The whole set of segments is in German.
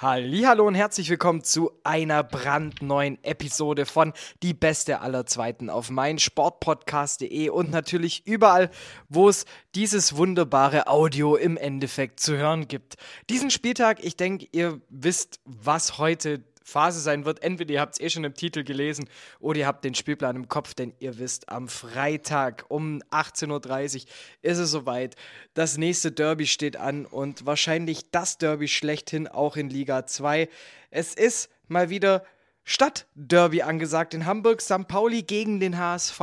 Hallo und herzlich willkommen zu einer brandneuen Episode von Die Beste aller Zweiten auf meinsportpodcast.de und natürlich überall, wo es dieses wunderbare Audio im Endeffekt zu hören gibt. Diesen Spieltag, ich denke, ihr wisst, was heute Phase sein wird. Entweder ihr habt es eh schon im Titel gelesen oder ihr habt den Spielplan im Kopf, denn ihr wisst, am Freitag um 18.30 Uhr ist es soweit. Das nächste Derby steht an und wahrscheinlich das Derby schlechthin auch in Liga 2. Es ist mal wieder Stadtderby angesagt in Hamburg, St. Pauli gegen den HSV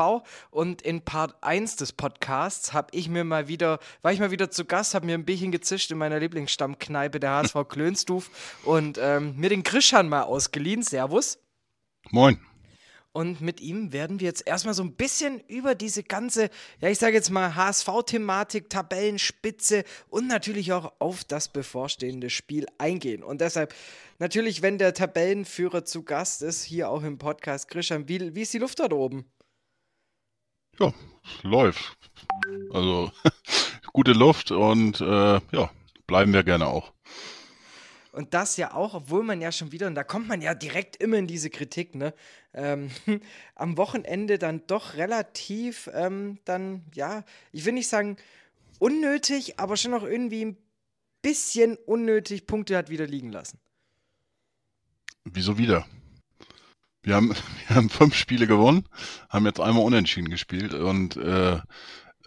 und in Part 1 des Podcasts habe ich mir mal wieder, war ich mal wieder zu Gast, habe mir ein Bierchen gezischt in meiner Lieblingsstammkneipe der HSV Klönstuf und ähm, mir den Grischan mal ausgeliehen. Servus. Moin. Und mit ihm werden wir jetzt erstmal so ein bisschen über diese ganze, ja, ich sage jetzt mal HSV-Thematik, Tabellenspitze und natürlich auch auf das bevorstehende Spiel eingehen. Und deshalb natürlich, wenn der Tabellenführer zu Gast ist, hier auch im Podcast, Christian, wie, wie ist die Luft dort oben? Ja, läuft. Also gute Luft und äh, ja, bleiben wir gerne auch. Und das ja auch, obwohl man ja schon wieder, und da kommt man ja direkt immer in diese Kritik, ne? Ähm, am Wochenende dann doch relativ, ähm, dann, ja, ich will nicht sagen unnötig, aber schon noch irgendwie ein bisschen unnötig Punkte hat wieder liegen lassen. Wieso wieder? Wir haben, wir haben fünf Spiele gewonnen, haben jetzt einmal unentschieden gespielt und äh,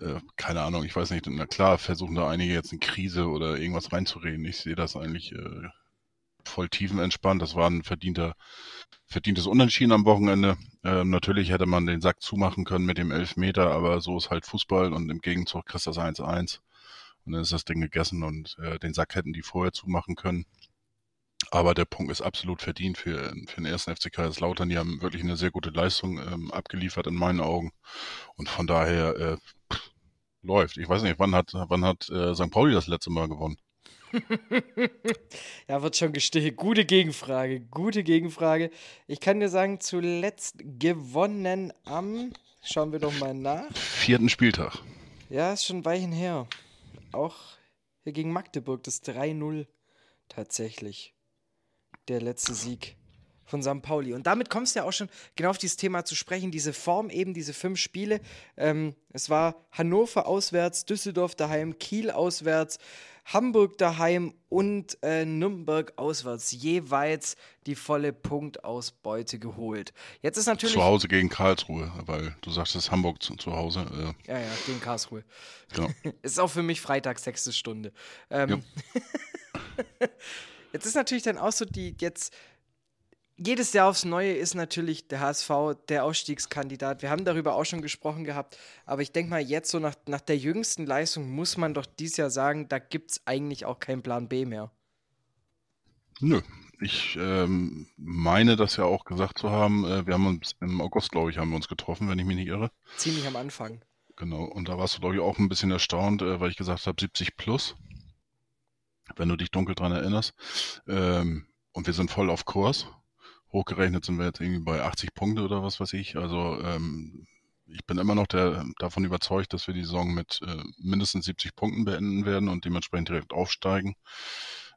äh, keine Ahnung, ich weiß nicht, na klar versuchen da einige jetzt eine Krise oder irgendwas reinzureden. Ich sehe das eigentlich äh, voll tiefenentspannt. Das war ein verdienter, verdientes Unentschieden am Wochenende. Äh, natürlich hätte man den Sack zumachen können mit dem Elfmeter, aber so ist halt Fußball und im Gegenzug kriegst du das 1-1 und dann ist das Ding gegessen und äh, den Sack hätten die vorher zumachen können. Aber der Punkt ist absolut verdient für, für den ersten FC Kaiserslautern. Die haben wirklich eine sehr gute Leistung ähm, abgeliefert in meinen Augen. Und von daher äh, pff, läuft. Ich weiß nicht, wann hat, wann hat äh, St. Pauli das letzte Mal gewonnen? ja, wird schon gestellt. Gute Gegenfrage, gute Gegenfrage. Ich kann dir sagen, zuletzt gewonnen am, schauen wir doch mal nach. Vierten Spieltag. Ja, ist schon Weichen her. Auch hier gegen Magdeburg, das 3-0 tatsächlich. Der letzte Sieg von St. Pauli. Und damit kommst du ja auch schon genau auf dieses Thema zu sprechen, diese Form eben, diese fünf Spiele. Ähm, es war Hannover auswärts, Düsseldorf daheim, Kiel auswärts, Hamburg daheim und äh, Nürnberg auswärts jeweils die volle Punktausbeute geholt. Jetzt ist natürlich. Zu Hause gegen Karlsruhe, weil du sagst, es ist Hamburg zu, zu Hause. Äh. Ja, ja, gegen Karlsruhe. Genau. ist auch für mich Freitag, sechste Stunde. Ähm, ja. jetzt ist natürlich dann auch so die, jetzt jedes Jahr aufs Neue ist natürlich der HSV der Ausstiegskandidat. Wir haben darüber auch schon gesprochen gehabt. Aber ich denke mal, jetzt so nach, nach der jüngsten Leistung muss man doch dieses Jahr sagen, da gibt es eigentlich auch keinen Plan B mehr. Nö. Ich ähm, meine das ja auch gesagt zu haben. Äh, wir haben uns im August, glaube ich, haben wir uns getroffen, wenn ich mich nicht irre. Ziemlich am Anfang. Genau. Und da warst du, glaube ich, auch ein bisschen erstaunt, äh, weil ich gesagt habe, 70 plus. Wenn du dich dunkel dran erinnerst. Ähm, und wir sind voll auf Kurs hochgerechnet sind wir jetzt irgendwie bei 80 Punkte oder was weiß ich. Also ähm, ich bin immer noch der, davon überzeugt, dass wir die Saison mit äh, mindestens 70 Punkten beenden werden und dementsprechend direkt aufsteigen.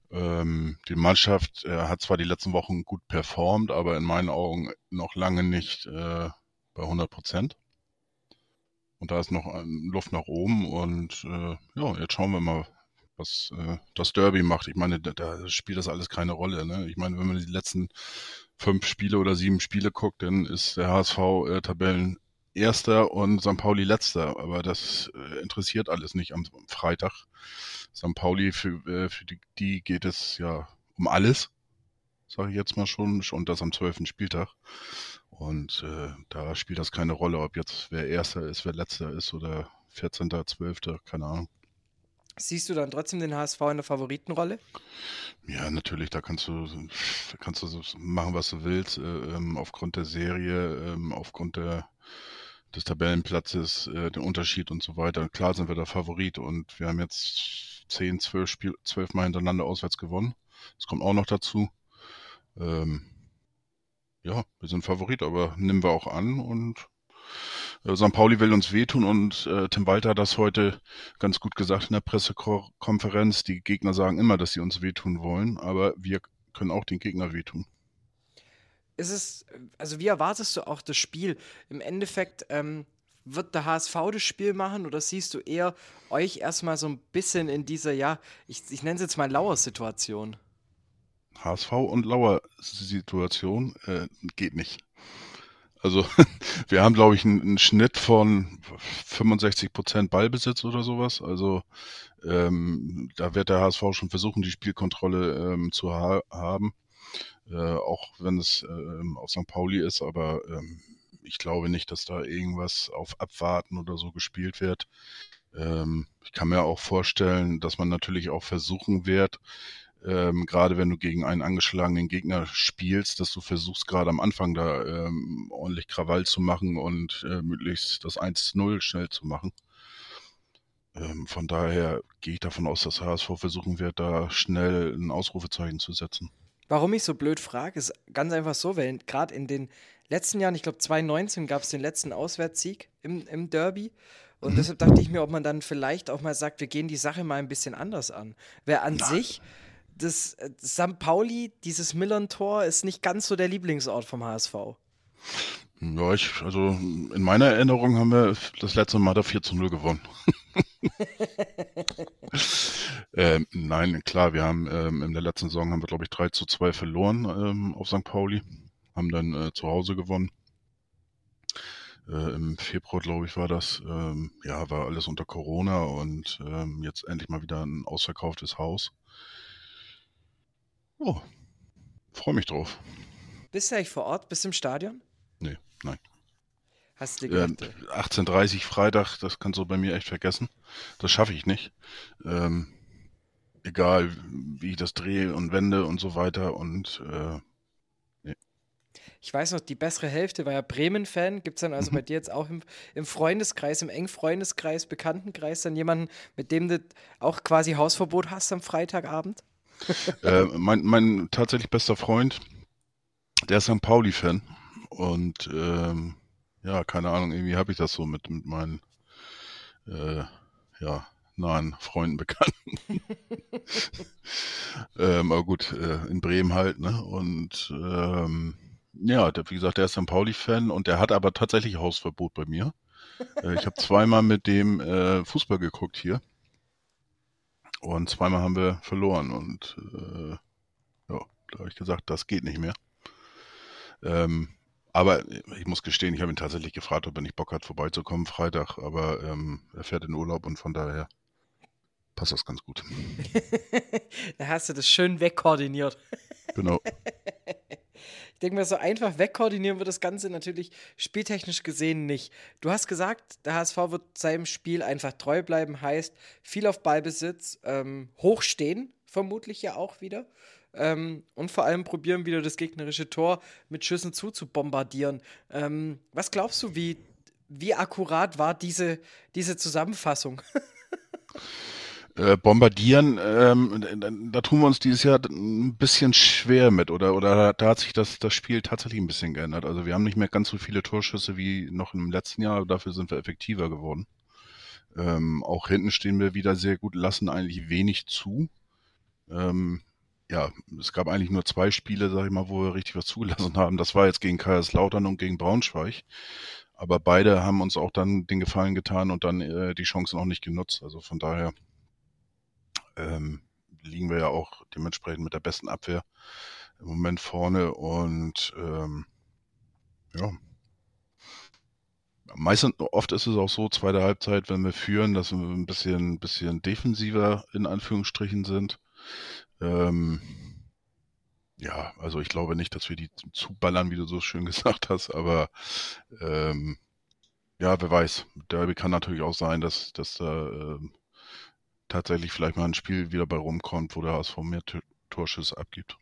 Ähm, die Mannschaft äh, hat zwar die letzten Wochen gut performt, aber in meinen Augen noch lange nicht äh, bei 100 Prozent. Und da ist noch Luft nach oben und äh, ja, jetzt schauen wir mal, was äh, das Derby macht. Ich meine, da, da spielt das alles keine Rolle. Ne? Ich meine, wenn man die letzten fünf Spiele oder sieben Spiele guckt, dann ist der HSV äh, Tabellen Erster und St. Pauli Letzter. Aber das äh, interessiert alles nicht am, Freitag. St. Pauli, für, äh, für die, die, geht es ja um alles, sage ich jetzt mal schon, und das am zwölften Spieltag. Und äh, da spielt das keine Rolle, ob jetzt wer Erster ist, wer Letzter ist oder 14., 12., keine Ahnung. Siehst du dann trotzdem den HSV in der Favoritenrolle? Ja, natürlich, da kannst du, kannst du machen, was du willst, äh, ähm, aufgrund der Serie, ähm, aufgrund der, des Tabellenplatzes, äh, den Unterschied und so weiter. Klar sind wir der Favorit und wir haben jetzt zehn, zwölf Spiel, zwölf Mal hintereinander auswärts gewonnen. Das kommt auch noch dazu. ähm, ja, wir sind Favorit, aber nehmen wir auch an und äh, St. Pauli will uns wehtun und äh, Tim Walter hat das heute ganz gut gesagt in der Pressekonferenz. Die Gegner sagen immer, dass sie uns wehtun wollen, aber wir können auch den Gegner wehtun. Ist es, also wie erwartest du auch das Spiel? Im Endeffekt ähm, wird der HSV das Spiel machen oder siehst du eher euch erstmal so ein bisschen in dieser, ja, ich, ich nenne es jetzt mal Lauer-Situation? HSV und Lauer-Situation äh, geht nicht. Also wir haben, glaube ich, einen, einen, Schnitt von 65 Prozent Ballbesitz oder sowas. Also ähm, da wird der HSV schon versuchen, die Spielkontrolle ähm, zu ha haben. Äh, auch wenn es äh, auf St. Pauli ist, aber ähm, ich glaube nicht, dass da irgendwas auf Abwarten oder so gespielt wird. Ähm, ich kann mir auch vorstellen, dass man natürlich auch versuchen wird, ähm, gerade wenn du gegen einen angeschlagenen Gegner spielst, dass du versuchst gerade am Anfang da ähm, ordentlich Krawall zu machen und äh, möglichst das 1-0 schnell zu machen. Ähm, von daher gehe ich davon aus, dass HSV versuchen wird, da schnell ein Ausrufezeichen zu setzen. Warum ich so blöd frage, ist ganz einfach so, weil gerade in den letzten Jahren, ich glaube 2019 gab es den letzten Auswärtssieg im, im Derby. Und mhm. deshalb dachte ich mir, ob man dann vielleicht auch mal sagt, wir gehen die Sache mal ein bisschen anders an. Wer an Nein. sich das, das St. Pauli, dieses Millern-Tor, ist nicht ganz so der Lieblingsort vom HSV. Ja, ich, also in meiner Erinnerung haben wir das letzte Mal da 4 zu 0 gewonnen. ähm, nein, klar, wir haben ähm, in der letzten Saison haben wir, glaube ich, 3 zu 2 verloren ähm, auf St. Pauli, haben dann äh, zu Hause gewonnen. Äh, Im Februar, glaube ich, war das. Ähm, ja, war alles unter Corona und ähm, jetzt endlich mal wieder ein ausverkauftes Haus. Oh, freue mich drauf. Bist du eigentlich vor Ort? Bist du im Stadion? Nee, nein. Hast du dir gedacht? Äh, 18.30 Freitag, das kannst du bei mir echt vergessen. Das schaffe ich nicht. Ähm, egal, wie ich das drehe und wende und so weiter und äh, nee. Ich weiß noch, die bessere Hälfte war ja Bremen-Fan. Gibt es dann also mhm. bei dir jetzt auch im, im, Freundeskreis, im engen Freundeskreis, Bekanntenkreis dann jemanden, mit dem du auch quasi Hausverbot hast am Freitagabend? äh, mein, mein tatsächlich bester Freund, der ist St. Pauli-Fan. Und ähm, ja, keine Ahnung, irgendwie habe ich das so mit, mit meinen äh, ja, nahen Freunden, Bekannten. ähm, aber gut, äh, in Bremen halt, ne? Und ähm, ja, der, wie gesagt, der ist St. Pauli-Fan und der hat aber tatsächlich Hausverbot bei mir. Äh, ich habe zweimal mit dem äh, Fußball geguckt hier. Und zweimal haben wir verloren und äh, ja, da habe ich gesagt, das geht nicht mehr. Ähm, aber ich muss gestehen, ich habe ihn tatsächlich gefragt, ob er nicht Bock hat, vorbeizukommen Freitag, aber ähm, er fährt in Urlaub und von daher passt das ganz gut. da hast du das schön wegkoordiniert. Genau. Denke mal, so einfach wegkoordinieren wir das Ganze natürlich spieltechnisch gesehen nicht. Du hast gesagt, der HSV wird seinem Spiel einfach treu bleiben, heißt viel auf Ballbesitz, ähm, hochstehen, vermutlich ja auch wieder. Ähm, und vor allem probieren wieder das gegnerische Tor mit Schüssen zuzubombardieren. Ähm, was glaubst du, wie, wie akkurat war diese, diese Zusammenfassung? Äh, bombardieren, ähm, da tun wir uns dieses Jahr ein bisschen schwer mit oder oder da hat sich das das Spiel tatsächlich ein bisschen geändert. Also wir haben nicht mehr ganz so viele Torschüsse wie noch im letzten Jahr, dafür sind wir effektiver geworden. Ähm, auch hinten stehen wir wieder sehr gut, lassen eigentlich wenig zu. Ähm, ja, es gab eigentlich nur zwei Spiele, sag ich mal, wo wir richtig was zugelassen haben. Das war jetzt gegen Kaiserslautern und gegen Braunschweig. Aber beide haben uns auch dann den Gefallen getan und dann äh, die Chancen auch nicht genutzt. Also von daher ähm, liegen wir ja auch dementsprechend mit der besten Abwehr im Moment vorne und ähm, ja. Meistens, oft ist es auch so, zweite Halbzeit, wenn wir führen, dass wir ein bisschen, bisschen defensiver in Anführungsstrichen sind. Ähm, ja, also ich glaube nicht, dass wir die zuballern, wie du so schön gesagt hast, aber ähm, ja, wer weiß. Derby kann natürlich auch sein, dass, dass da äh, tatsächlich vielleicht mal ein Spiel wieder bei rumkommt, wo der HSV mehr Torschüsse abgibt.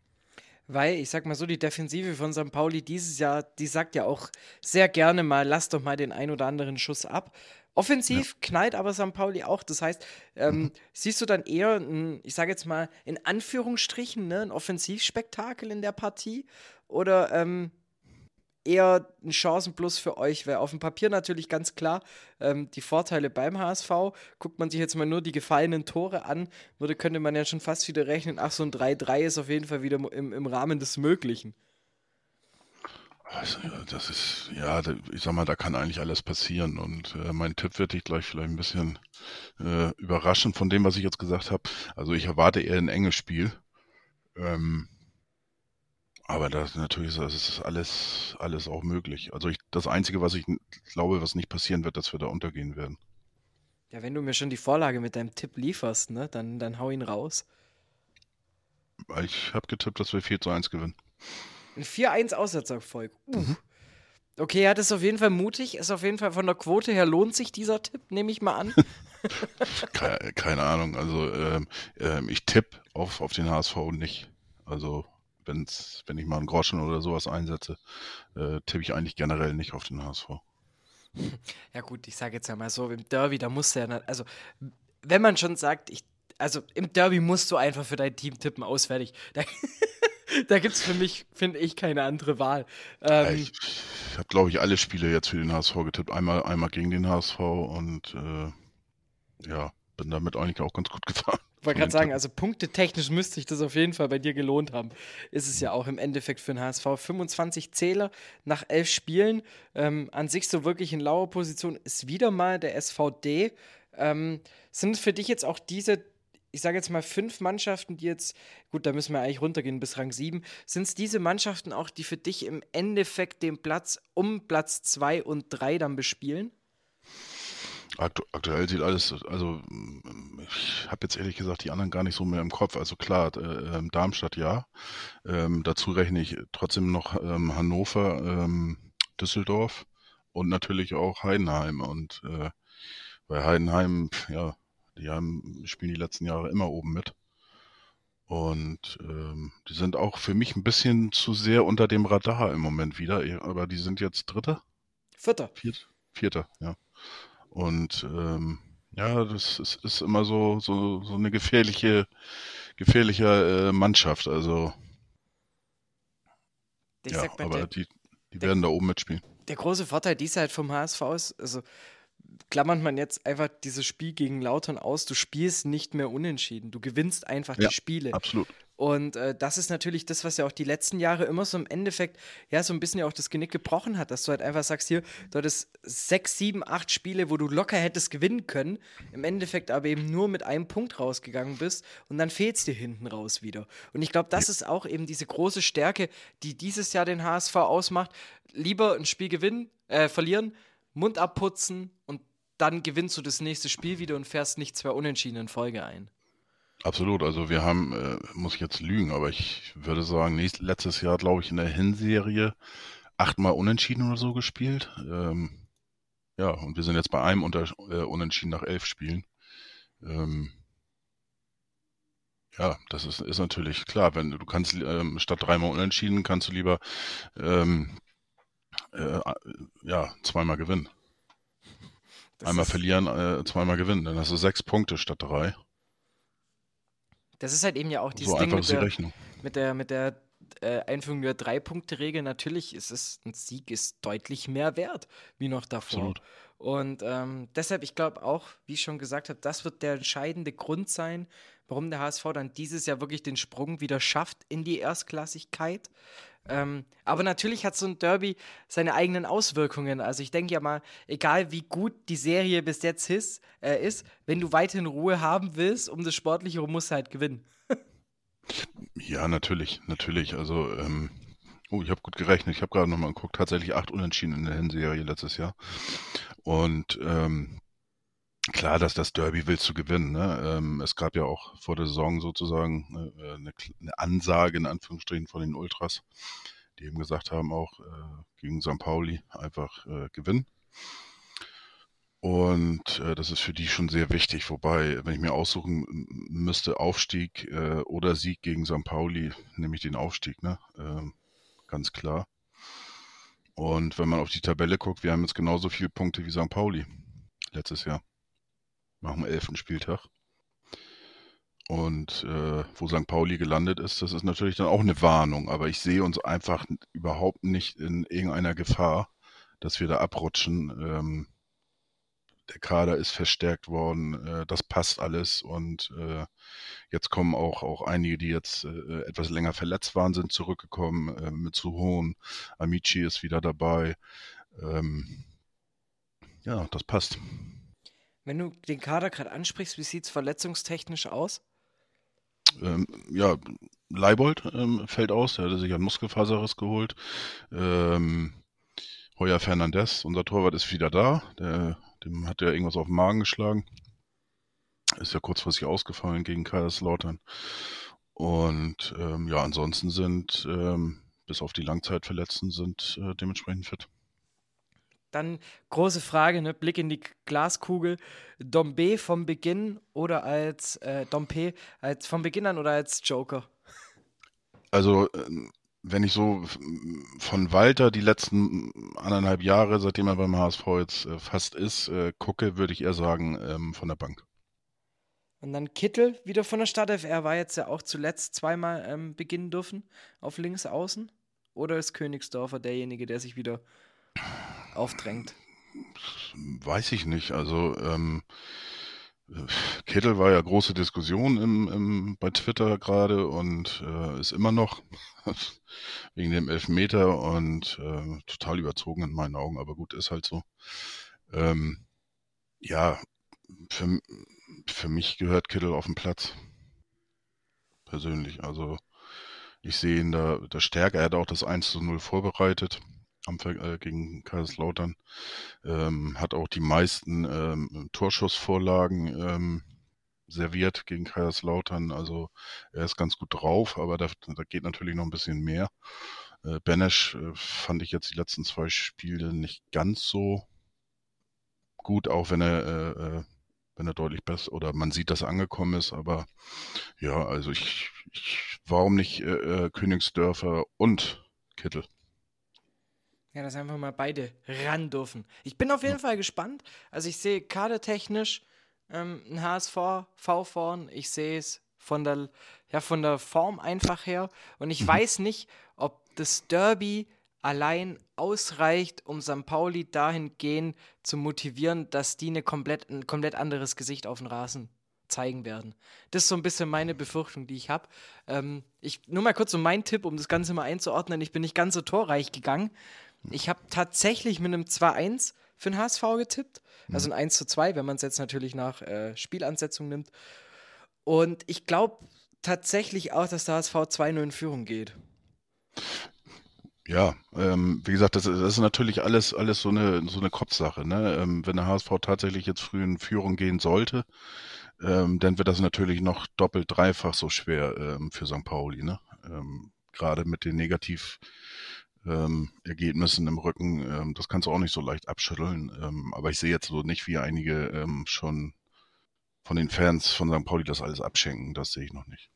Weil, ich sag mal so, die Defensive von St. Pauli dieses Jahr, die sagt ja auch sehr gerne mal, lass doch mal den ein oder anderen Schuss ab. Offensiv ja. knallt aber St. Pauli auch. Das heißt, ähm, mhm. siehst du dann eher, ein, ich sage jetzt mal in Anführungsstrichen, ne, ein Offensivspektakel in der Partie? Oder ähm, eher ein Chancenplus für euch, weil auf dem Papier natürlich ganz klar ähm, die Vorteile beim HSV. Guckt man sich jetzt mal nur die gefallenen Tore an, würde, könnte man ja schon fast wieder rechnen, ach, so ein 3-3 ist auf jeden Fall wieder im, im Rahmen des Möglichen. Also, das ist, ja, ich sag mal, da kann eigentlich alles passieren. Und äh, mein Tipp wird dich gleich vielleicht ein bisschen äh, überraschen von dem, was ich jetzt gesagt habe. Also ich erwarte eher ein enges Spiel. Ähm, aber das natürlich das ist alles, alles auch möglich. Also ich, das Einzige, was ich glaube, was nicht passieren wird, dass wir da untergehen werden. Ja, wenn du mir schon die Vorlage mit deinem Tipp lieferst, ne, dann, dann hau ihn raus. Ich habe getippt, dass wir 4 zu 1 gewinnen. Ein 4-1 Auswärtserfolg. Uh. Mhm. Okay, ja, das ist auf jeden Fall mutig. Ist auf jeden Fall von der Quote her lohnt sich dieser Tipp, nehme ich mal an. keine, keine, Ahnung. Also ähm, ähm, ich tippe auf, auf den HSV nicht. Also wenn's, wenn ich mal einen Groschen oder sowas einsetze, äh, tippe ich eigentlich generell nicht auf den HSV. Ja gut, ich sage jetzt ja mal so, im Derby, da musst du ja, nicht, also wenn man schon sagt, ich, also im Derby musst du einfach für dein Team tippen, ausfertig. Da, da gibt es für mich, finde ich, keine andere Wahl. Ähm, ich, ich habe, glaube ich, alle Spiele jetzt für den HSV getippt. Einmal, einmal gegen den HSV und äh, ja, bin damit eigentlich auch ganz gut gefahren. Ich wollte gerade sagen, also punktetechnisch müsste sich das auf jeden Fall bei dir gelohnt haben. Ist es ja auch im Endeffekt für den HSV. 25 Zähler nach elf Spielen. Ähm, an sich so wirklich in lauer Position ist wieder mal der SVD. Ähm, sind für dich jetzt auch diese, ich sage jetzt mal fünf Mannschaften, die jetzt, gut, da müssen wir eigentlich runtergehen bis Rang 7, sind es diese Mannschaften auch, die für dich im Endeffekt den Platz um Platz 2 und 3 dann bespielen? Aktu aktuell sieht alles, also ich habe jetzt ehrlich gesagt die anderen gar nicht so mehr im Kopf. Also klar, äh, Darmstadt ja. Ähm, dazu rechne ich trotzdem noch ähm, Hannover, ähm, Düsseldorf und natürlich auch Heidenheim. Und äh, bei Heidenheim, ja, die haben, spielen die letzten Jahre immer oben mit. Und ähm, die sind auch für mich ein bisschen zu sehr unter dem Radar im Moment wieder. Aber die sind jetzt Dritter? Vierter. Viert, Vierter, ja. Und ähm, ja, das ist, ist immer so, so, so eine gefährliche, gefährliche äh, Mannschaft. Also ich ja, aber der, die, die der, werden da oben mitspielen. Der große Vorteil dieser halt vom HSV ist, also klammert man jetzt einfach dieses Spiel gegen Lautern aus, du spielst nicht mehr unentschieden. Du gewinnst einfach ja, die Spiele. Absolut. Und äh, das ist natürlich das, was ja auch die letzten Jahre immer so im Endeffekt, ja, so ein bisschen ja auch das Genick gebrochen hat, dass du halt einfach sagst, hier, du hattest sechs, sieben, acht Spiele, wo du locker hättest gewinnen können, im Endeffekt aber eben nur mit einem Punkt rausgegangen bist und dann fehlt es dir hinten raus wieder. Und ich glaube, das ist auch eben diese große Stärke, die dieses Jahr den HSV ausmacht. Lieber ein Spiel gewinnen, äh, verlieren, Mund abputzen und dann gewinnst du das nächste Spiel wieder und fährst nicht zwei Unentschieden in Folge ein. Absolut, also wir haben, äh, muss ich jetzt lügen, aber ich würde sagen, nächst, letztes Jahr, glaube ich, in der Hinserie achtmal Unentschieden oder so gespielt. Ähm, ja, und wir sind jetzt bei einem unter, äh, Unentschieden nach elf Spielen. Ähm, ja, das ist, ist natürlich klar, wenn du kannst ähm, statt dreimal Unentschieden kannst du lieber ähm, äh, ja zweimal gewinnen. Das Einmal verlieren, äh, zweimal gewinnen, dann hast du sechs Punkte statt drei. Das ist halt eben ja auch dieses so Ding mit der, mit der, mit der äh, Einführung der Drei-Punkte-Regel. Natürlich ist es, ein Sieg ist deutlich mehr wert, wie noch davor. Absolut. Und ähm, deshalb, ich glaube auch, wie ich schon gesagt habe, das wird der entscheidende Grund sein, warum der HSV dann dieses Jahr wirklich den Sprung wieder schafft in die Erstklassigkeit. Ähm, aber natürlich hat so ein Derby seine eigenen Auswirkungen. Also ich denke ja mal, egal wie gut die Serie bis jetzt ist, äh, ist, wenn du weiterhin Ruhe haben willst, um das Sportliche, musst du halt gewinnen. ja, natürlich, natürlich. Also, ähm, oh, ich habe gut gerechnet. Ich habe gerade nochmal geguckt. Tatsächlich acht Unentschieden in der Hinserie letztes Jahr. Und ähm, klar, dass das Derby willst du gewinnen. Ne? Ähm, es gab ja auch vor der Saison sozusagen äh, eine, eine, Ansage in Anführungsstrichen von den Ultras, die eben gesagt haben, auch äh, gegen St. Pauli einfach äh, gewinnen. Und äh, das ist für die schon sehr wichtig. Wobei, wenn ich mir aussuchen müsste, Aufstieg äh, oder Sieg gegen St. Pauli, nehme ich den Aufstieg, ne? Ähm, ganz klar. Und wenn man auf die Tabelle guckt, wir haben jetzt genauso viele Punkte wie St. Pauli. letztes Jahr. Nach dem elften Spieltag. Und äh, wo St. Pauli gelandet ist, das ist natürlich dann auch eine Warnung. Aber ich sehe uns einfach überhaupt nicht in irgendeiner Gefahr, dass wir da abrutschen. Ähm, der Kader ist verstärkt worden, äh, das passt alles und äh, jetzt kommen auch, auch einige, die jetzt äh, etwas länger verletzt waren, sind zurückgekommen äh, mit Suhon, Amici ist wieder dabei. Ähm, ja, das passt. Wenn du den Kader gerade ansprichst, wie sieht es verletzungstechnisch aus? Ähm, ja, Leibold ähm, fällt aus, er hatte sich einen Muskelfaserriss geholt. Ähm, Heuer Fernandez, unser Torwart, ist wieder da. Der, dem hat er irgendwas auf den Magen geschlagen. Ist ja kurzfristig ausgefallen gegen Kaiserslautern. Und ähm, ja, ansonsten sind, ähm, bis auf die Langzeitverletzten, sind äh, dementsprechend fit. Dann große Frage, ne? Blick in die Glaskugel. Dombe vom Beginn oder als äh, Dompe als vom Beginn an oder als Joker? Also, ähm, wenn ich so von Walter die letzten anderthalb Jahre, seitdem er beim HSV jetzt äh, fast ist, äh, gucke, würde ich eher sagen, ähm, von der Bank. Und dann Kittel wieder von der Startelf. Er war jetzt ja auch zuletzt zweimal ähm, beginnen dürfen auf links außen. Oder ist Königsdorfer derjenige, der sich wieder aufdrängt? Weiß ich nicht. Also ähm, Kittel war ja große Diskussion im, im, bei Twitter gerade und äh, ist immer noch wegen dem Elfmeter und äh, total überzogen in meinen Augen, aber gut, ist halt so. Ähm, ja, für, für mich gehört Kittel auf den Platz. Persönlich. Also ich sehe ihn da, da stärker. Er hat auch das 1 zu 0 vorbereitet am, äh, gegen Kaiserslautern. Ähm, hat auch die meisten ähm, Torschussvorlagen ähm, serviert gegen Kaiserslautern. Also er ist ganz gut drauf, aber da, da geht natürlich noch ein bisschen mehr. Äh, Benesch äh, fand ich jetzt die letzten zwei Spiele nicht ganz so gut, auch wenn er äh, äh wenn er deutlich besser oder man sieht, dass er angekommen ist. Aber ja, also ich, ich warum nicht äh, äh Königsdörfer und Kittel? Ja, dass einfach mal beide ran dürfen. Ich bin auf jeden Fall gespannt. Also ich sehe kadertechnisch ähm, ein HSV V vorn. Ich sehe es von der, ja, von der Form einfach her. Und ich weiß nicht, ob das Derby allein ausreicht, um St. Pauli dahingehend zu motivieren, dass die eine komplett, ein komplett anderes Gesicht auf den Rasen zeigen werden. Das ist so ein bisschen meine Befürchtung, die ich habe. Ähm, ich, nur mal kurz so mein Tipp, um das Ganze mal einzuordnen. Ich bin nicht ganz so torreich gegangen. Ich habe tatsächlich mit einem 2-1 für den HSV getippt. Also ein 1 zu 2, wenn man es jetzt natürlich nach äh, Spielansetzung nimmt. Und ich glaube tatsächlich auch, dass der HSV 2-0 in Führung geht. Ja, ähm, wie gesagt, das, das, ist natürlich alles, alles so eine, so eine Kopfsache. Ne? Ähm, wenn der HSV tatsächlich jetzt früh in Führung gehen sollte, ähm, dann wird das natürlich noch doppelt, dreifach so schwer ähm, für St. Pauli. Ne? Ähm, gerade mit den Negativ- ähm, Ergebnissen im Rücken, ähm, das kannst du auch nicht so leicht abschütteln. Ähm, aber ich sehe jetzt so nicht, wie einige ähm, schon von den Fans von St. Pauli das alles abschenken. Das sehe ich noch nicht.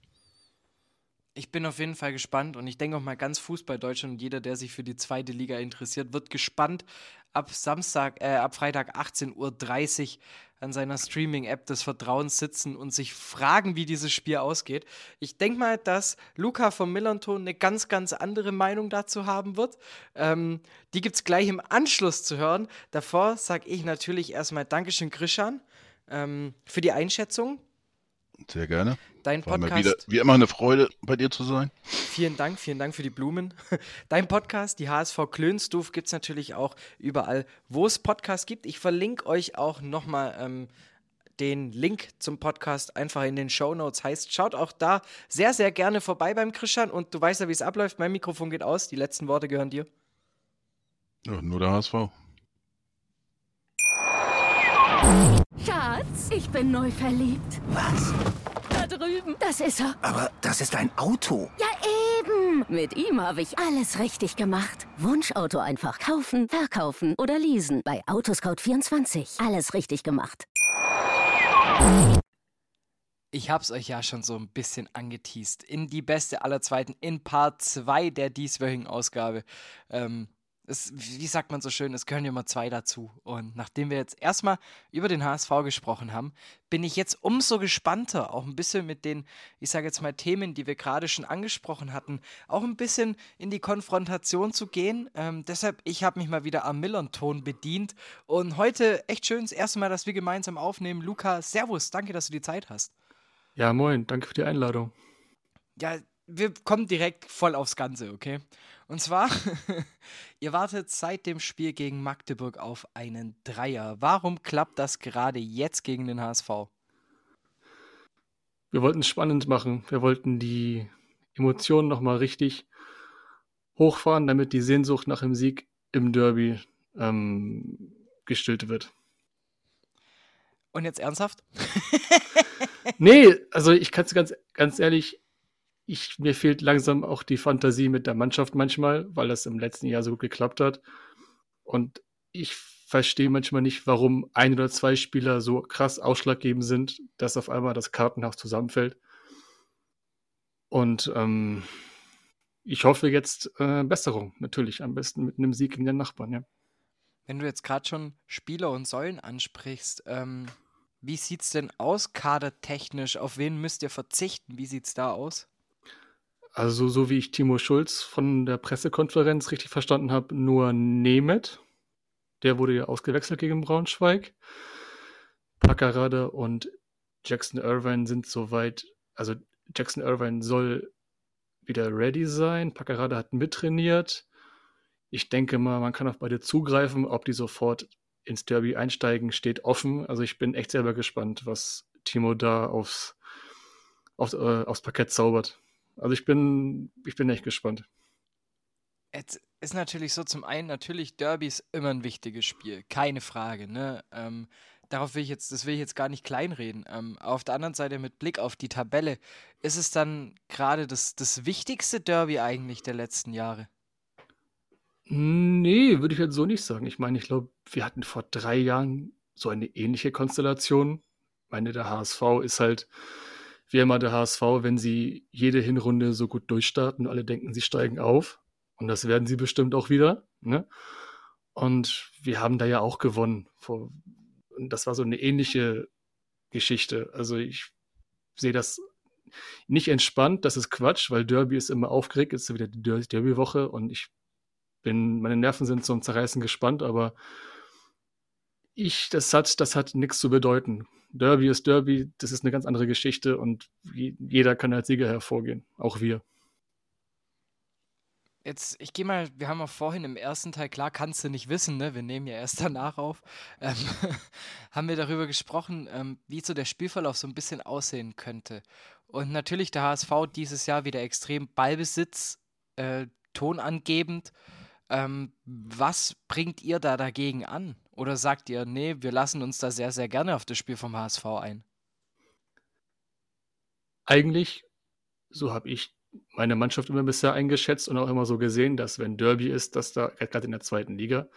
Ich bin auf jeden Fall gespannt und ich denke auch mal ganz Fußball Deutschland und jeder, der sich für die zweite Liga interessiert, wird gespannt ab Samstag, äh, ab Freitag 18.30 Uhr an seiner Streaming-App des Vertrauens sitzen und sich fragen, wie dieses Spiel ausgeht. Ich denke mal, dass Luca vom Millanton eine ganz, ganz andere Meinung dazu haben wird. Ähm, die gibt es gleich im Anschluss zu hören. Davor sage ich natürlich erstmal Dankeschön, Krishan, ähm, für die Einschätzung. Sehr gerne. Dein War Podcast. Wieder, wie immer eine Freude, bei dir zu sein. Vielen Dank, vielen Dank für die Blumen. Dein Podcast, die HSV Klönstuf, gibt es natürlich auch überall, wo es Podcasts gibt. Ich verlinke euch auch nochmal ähm, den Link zum Podcast einfach in den Show Notes. Heißt, schaut auch da sehr, sehr gerne vorbei beim Christian. Und du weißt ja, wie es abläuft. Mein Mikrofon geht aus. Die letzten Worte gehören dir. Ja, nur der HSV. Schatz, ich bin neu verliebt. Was? Da drüben. Das ist er. Aber das ist ein Auto. Ja, eben. Mit ihm habe ich alles richtig gemacht. Wunschauto einfach kaufen, verkaufen oder leasen. Bei Autoscout24. Alles richtig gemacht. Ich hab's euch ja schon so ein bisschen angeteased. In die beste aller Zweiten, in Part 2 der dieswöchigen Ausgabe. Ähm, es, wie sagt man so schön, es gehören immer zwei dazu. Und nachdem wir jetzt erstmal über den HSV gesprochen haben, bin ich jetzt umso gespannter, auch ein bisschen mit den, ich sage jetzt mal, Themen, die wir gerade schon angesprochen hatten, auch ein bisschen in die Konfrontation zu gehen. Ähm, deshalb, ich habe mich mal wieder am Millern-Ton bedient. Und heute echt schön das erste Mal, dass wir gemeinsam aufnehmen. Luca, Servus, danke, dass du die Zeit hast. Ja, moin, danke für die Einladung. Ja, wir kommen direkt voll aufs Ganze, okay? Und zwar, ihr wartet seit dem Spiel gegen Magdeburg auf einen Dreier. Warum klappt das gerade jetzt gegen den HSV? Wir wollten es spannend machen. Wir wollten die Emotionen nochmal richtig hochfahren, damit die Sehnsucht nach dem Sieg im Derby ähm, gestillt wird. Und jetzt ernsthaft? nee, also ich kann es ganz, ganz ehrlich, ich, mir fehlt langsam auch die Fantasie mit der Mannschaft manchmal, weil das im letzten Jahr so gut geklappt hat. Und ich verstehe manchmal nicht, warum ein oder zwei Spieler so krass ausschlaggebend sind, dass auf einmal das Kartenhaus zusammenfällt. Und ähm, ich hoffe jetzt äh, Besserung, natürlich, am besten mit einem Sieg gegen den Nachbarn, ja. Wenn du jetzt gerade schon Spieler und Säulen ansprichst, ähm, wie es denn aus, kadertechnisch? Auf wen müsst ihr verzichten? Wie sieht es da aus? Also, so wie ich Timo Schulz von der Pressekonferenz richtig verstanden habe, nur Nemeth. Der wurde ja ausgewechselt gegen Braunschweig. Packerade und Jackson Irvine sind soweit, also Jackson Irvine soll wieder ready sein. Packerade hat mittrainiert. Ich denke mal, man kann auf beide zugreifen. Ob die sofort ins Derby einsteigen, steht offen. Also ich bin echt selber gespannt, was Timo da aufs, aufs, äh, aufs Parkett zaubert. Also ich bin, ich bin echt gespannt. Es ist natürlich so, zum einen, natürlich, Derby ist immer ein wichtiges Spiel, keine Frage, ne? Ähm, darauf will ich jetzt, das will ich jetzt gar nicht kleinreden. Ähm, auf der anderen Seite, mit Blick auf die Tabelle, ist es dann gerade das, das wichtigste Derby eigentlich der letzten Jahre? Nee, würde ich jetzt so nicht sagen. Ich meine, ich glaube, wir hatten vor drei Jahren so eine ähnliche Konstellation. Ich meine, der HSV ist halt wie immer der HSV, wenn sie jede Hinrunde so gut durchstarten alle denken, sie steigen auf. Und das werden sie bestimmt auch wieder. Ne? Und wir haben da ja auch gewonnen. Das war so eine ähnliche Geschichte. Also ich sehe das nicht entspannt, das ist Quatsch, weil Derby ist immer aufgeregt, ist wieder die Derby-Woche und ich bin, meine Nerven sind zum Zerreißen gespannt, aber ich, das hat, das hat nichts zu bedeuten. Derby ist Derby, das ist eine ganz andere Geschichte und jeder kann als Sieger hervorgehen, auch wir. Jetzt, ich gehe mal, wir haben ja vorhin im ersten Teil, klar kannst du nicht wissen, ne? wir nehmen ja erst danach auf, ähm, haben wir darüber gesprochen, ähm, wie so der Spielverlauf so ein bisschen aussehen könnte. Und natürlich der HSV dieses Jahr wieder extrem Ballbesitz, äh, tonangebend. Ähm, was bringt ihr da dagegen an? Oder sagt ihr, nee, wir lassen uns da sehr, sehr gerne auf das Spiel vom HSV ein? Eigentlich, so habe ich meine Mannschaft immer bisher eingeschätzt und auch immer so gesehen, dass wenn Derby ist, dass da gerade in der zweiten Liga,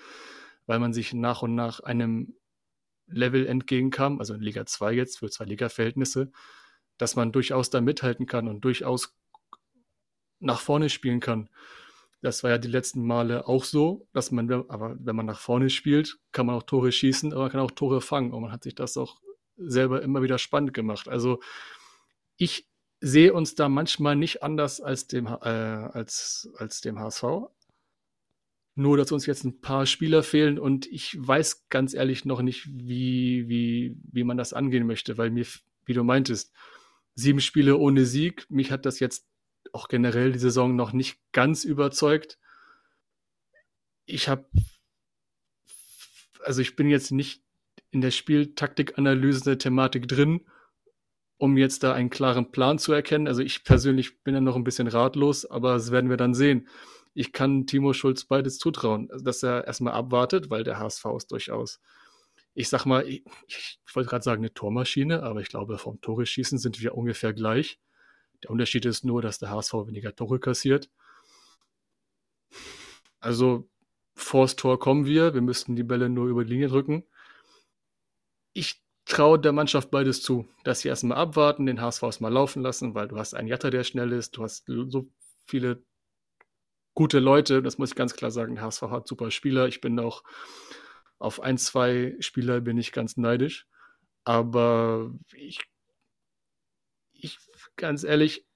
weil man sich nach und nach einem Level entgegenkam, also in Liga 2 jetzt für zwei Liga-Verhältnisse, dass man durchaus da mithalten kann und durchaus nach vorne spielen kann. Das war ja die letzten Male auch so, dass man, aber wenn man nach vorne spielt, kann man auch Tore schießen, aber man kann auch Tore fangen. Und man hat sich das auch selber immer wieder spannend gemacht. Also ich sehe uns da manchmal nicht anders als dem, äh, als, als dem HSV. Nur, dass uns jetzt ein paar Spieler fehlen und ich weiß ganz ehrlich noch nicht, wie, wie, wie man das angehen möchte, weil mir, wie du meintest, sieben Spiele ohne Sieg, mich hat das jetzt auch generell die Saison noch nicht ganz überzeugt. Ich habe, also ich bin jetzt nicht in der Spieltaktikanalyse der Thematik drin, um jetzt da einen klaren Plan zu erkennen. Also ich persönlich bin ja noch ein bisschen ratlos, aber das werden wir dann sehen. Ich kann Timo Schulz beides zutrauen, dass er erstmal abwartet, weil der HSV ist durchaus, ich sag mal, ich, ich wollte gerade sagen eine Tormaschine, aber ich glaube, vom Tore schießen sind wir ungefähr gleich. Der Unterschied ist nur, dass der HSV weniger Tore kassiert. Also vors Tor kommen wir. Wir müssten die Bälle nur über die Linie drücken. Ich traue der Mannschaft beides zu, dass sie erstmal abwarten, den HSV erstmal laufen lassen, weil du hast einen Jatta, der schnell ist, du hast so viele gute Leute, das muss ich ganz klar sagen. Der HSV hat super Spieler. Ich bin auch auf ein, zwei Spieler bin ich ganz neidisch. Aber ich, ich ganz ehrlich,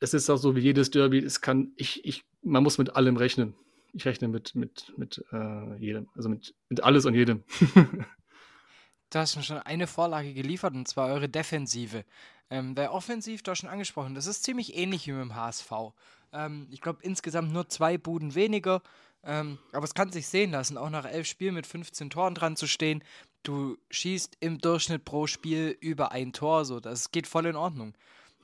es ist auch so wie jedes Derby, es kann, ich, ich, man muss mit allem rechnen. Ich rechne mit, mit, mit äh, jedem, also mit, mit alles und jedem. du hast mir schon eine Vorlage geliefert und zwar eure Defensive. Ähm, der Offensiv, du hast schon angesprochen, das ist ziemlich ähnlich wie mit dem HSV. Ähm, ich glaube insgesamt nur zwei Buden weniger. Ähm, aber es kann sich sehen lassen, auch nach elf Spielen mit 15 Toren dran zu stehen. Du schießt im Durchschnitt pro Spiel über ein Tor, so das geht voll in Ordnung.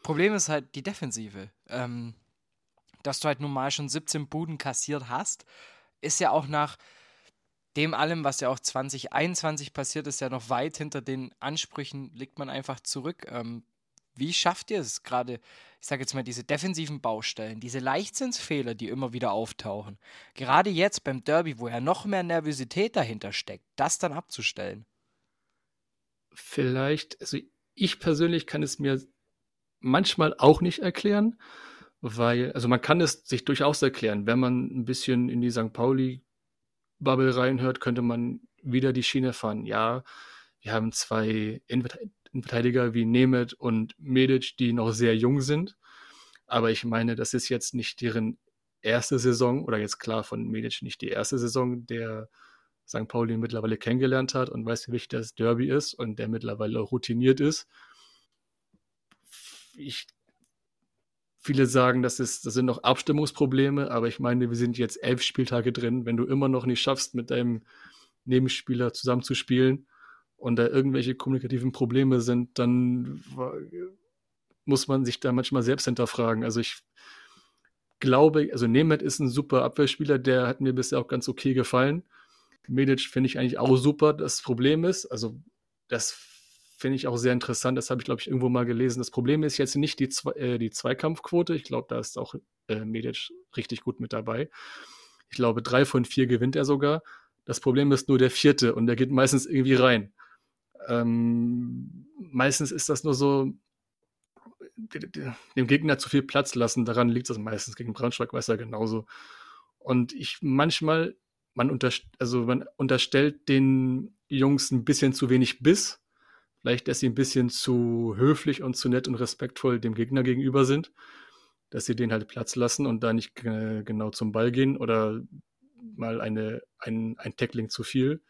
Problem ist halt die Defensive. Ähm, dass du halt nun mal schon 17 Buden kassiert hast, ist ja auch nach dem allem, was ja auch 2021 passiert ist, ja noch weit hinter den Ansprüchen, liegt man einfach zurück. Ähm, wie schafft ihr es gerade, ich sage jetzt mal, diese defensiven Baustellen, diese Leichtsinnsfehler, die immer wieder auftauchen, gerade jetzt beim Derby, wo ja noch mehr Nervosität dahinter steckt, das dann abzustellen? Vielleicht, also ich persönlich kann es mir manchmal auch nicht erklären, weil, also man kann es sich durchaus erklären, wenn man ein bisschen in die St. Pauli-Bubble reinhört, könnte man wieder die Schiene fahren. Ja, wir haben zwei Innenverteidiger wie Nemeth und Medic, die noch sehr jung sind. Aber ich meine, das ist jetzt nicht deren erste Saison oder jetzt klar von Medic nicht die erste Saison, der St. Pauli mittlerweile kennengelernt hat und weiß, wie wichtig das Derby ist und der mittlerweile routiniert ist ich, viele sagen, das, ist, das sind noch Abstimmungsprobleme, aber ich meine, wir sind jetzt elf Spieltage drin. Wenn du immer noch nicht schaffst, mit deinem Nebenspieler zusammenzuspielen und da irgendwelche kommunikativen Probleme sind, dann muss man sich da manchmal selbst hinterfragen. Also ich glaube, also Nemeth ist ein super Abwehrspieler, der hat mir bisher auch ganz okay gefallen. Medic finde ich eigentlich auch super. Das Problem ist, also das finde ich auch sehr interessant. Das habe ich, glaube ich, irgendwo mal gelesen. Das Problem ist jetzt nicht die, Zwe äh, die Zweikampfquote. Ich glaube, da ist auch äh, Medic richtig gut mit dabei. Ich glaube, drei von vier gewinnt er sogar. Das Problem ist nur der vierte und der geht meistens irgendwie rein. Ähm, meistens ist das nur so, dem Gegner zu viel Platz lassen. Daran liegt es meistens. Gegen Braunschweig weiß er genauso. Und ich manchmal, man, unterst also man unterstellt den Jungs ein bisschen zu wenig Biss Vielleicht, dass sie ein bisschen zu höflich und zu nett und respektvoll dem Gegner gegenüber sind, dass sie den halt Platz lassen und da nicht genau zum Ball gehen oder mal eine, ein, ein Tackling zu viel,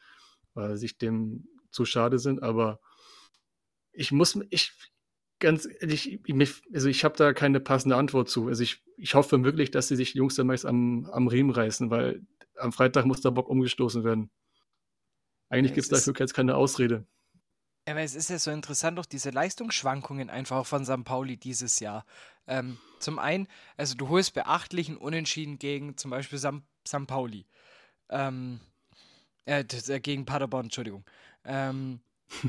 weil sich dem zu schade sind. Aber ich muss, ich, ganz ehrlich, ich, also ich habe da keine passende Antwort zu. Also ich, ich hoffe wirklich, dass sie sich die Jungs dann meist am, am Riemen reißen, weil am Freitag muss der Bock umgestoßen werden. Eigentlich ja, gibt es dafür jetzt keine Ausrede. Aber es ist ja so interessant, auch diese Leistungsschwankungen einfach von St. Pauli dieses Jahr. Ähm, zum einen, also du holst beachtlichen Unentschieden gegen zum Beispiel St. Pauli. Ähm, äh, äh, gegen Paderborn, Entschuldigung. Ähm,